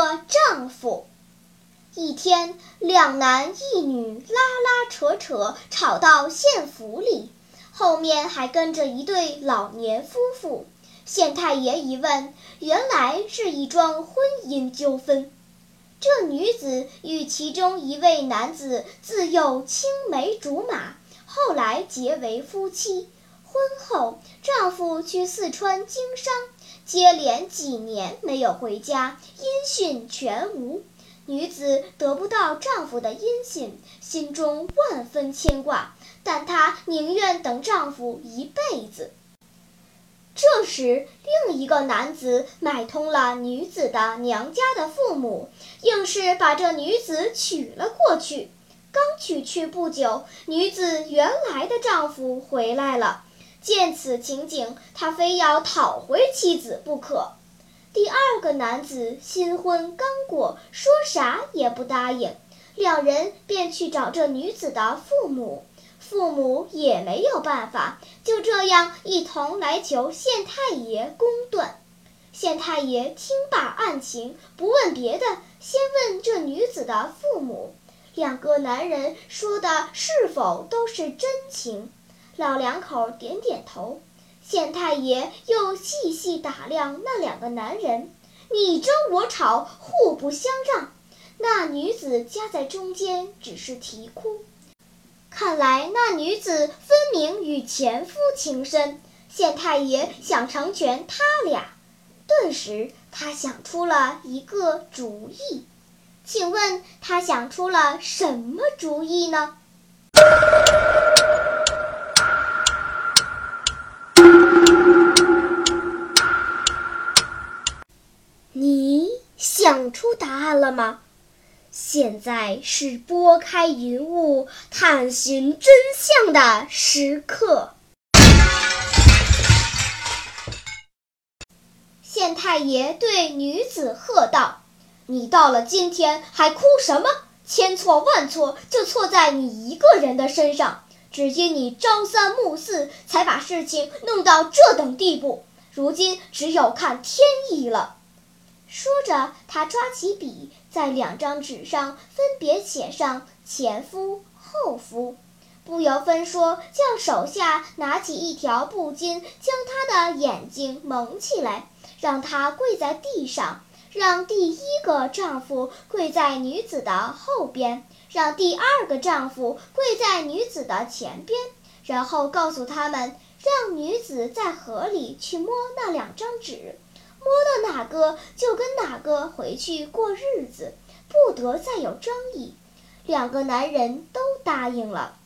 个丈夫，一天，两男一女拉拉扯扯，吵到县府里。后面还跟着一对老年夫妇。县太爷一问，原来是一桩婚姻纠纷。这女子与其中一位男子自幼青梅竹马，后来结为夫妻。婚后，丈夫去四川经商，接连几年没有回家，音讯全无。女子得不到丈夫的音信，心中万分牵挂。但她宁愿等丈夫一辈子。这时，另一个男子买通了女子的娘家的父母，硬是把这女子娶了过去。刚娶去不久，女子原来的丈夫回来了。见此情景，他非要讨回妻子不可。第二个男子新婚刚过，说啥也不答应，两人便去找这女子的父母。父母也没有办法，就这样一同来求县太爷公断。县太爷听罢案情，不问别的，先问这女子的父母。两个男人说的是否都是真情？老两口点点头。县太爷又细细打量那两个男人，你争我吵，互不相让。那女子夹在中间，只是啼哭。看来那女子分明与前夫情深，县太爷想成全他俩。顿时，他想出了一个主意。请问他想出了什么主意呢？了吗？现在是拨开云雾探寻真相的时刻。县太爷对女子喝道：“你到了今天还哭什么？千错万错就错在你一个人的身上，只因你朝三暮四，才把事情弄到这等地步。如今只有看天意了。”说着，他抓起笔，在两张纸上分别写上前夫、后夫，不由分说，叫手下拿起一条布巾，将他的眼睛蒙起来，让他跪在地上，让第一个丈夫跪在女子的后边，让第二个丈夫跪在女子的前边，然后告诉他们，让女子在河里去摸那两张纸。摸到哪个就跟哪个回去过日子，不得再有争议。两个男人都答应了。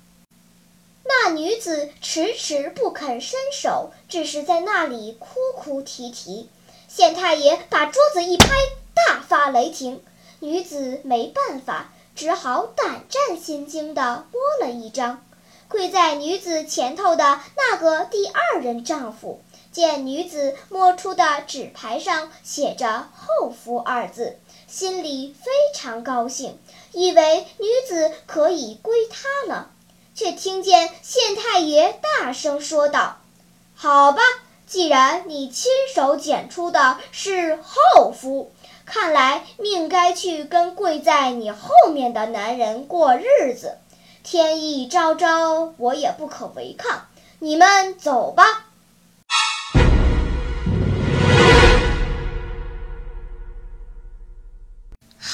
那女子迟迟不肯伸手，只是在那里哭哭啼啼。县太爷把桌子一拍，大发雷霆。女子没办法，只好胆战心惊地摸了一张。跪在女子前头的那个第二任丈夫。见女子摸出的纸牌上写着“后夫”二字，心里非常高兴，以为女子可以归他了。却听见县太爷大声说道：“好吧，既然你亲手捡出的是后夫，看来命该去跟跪在你后面的男人过日子。天意昭昭，我也不可违抗。你们走吧。”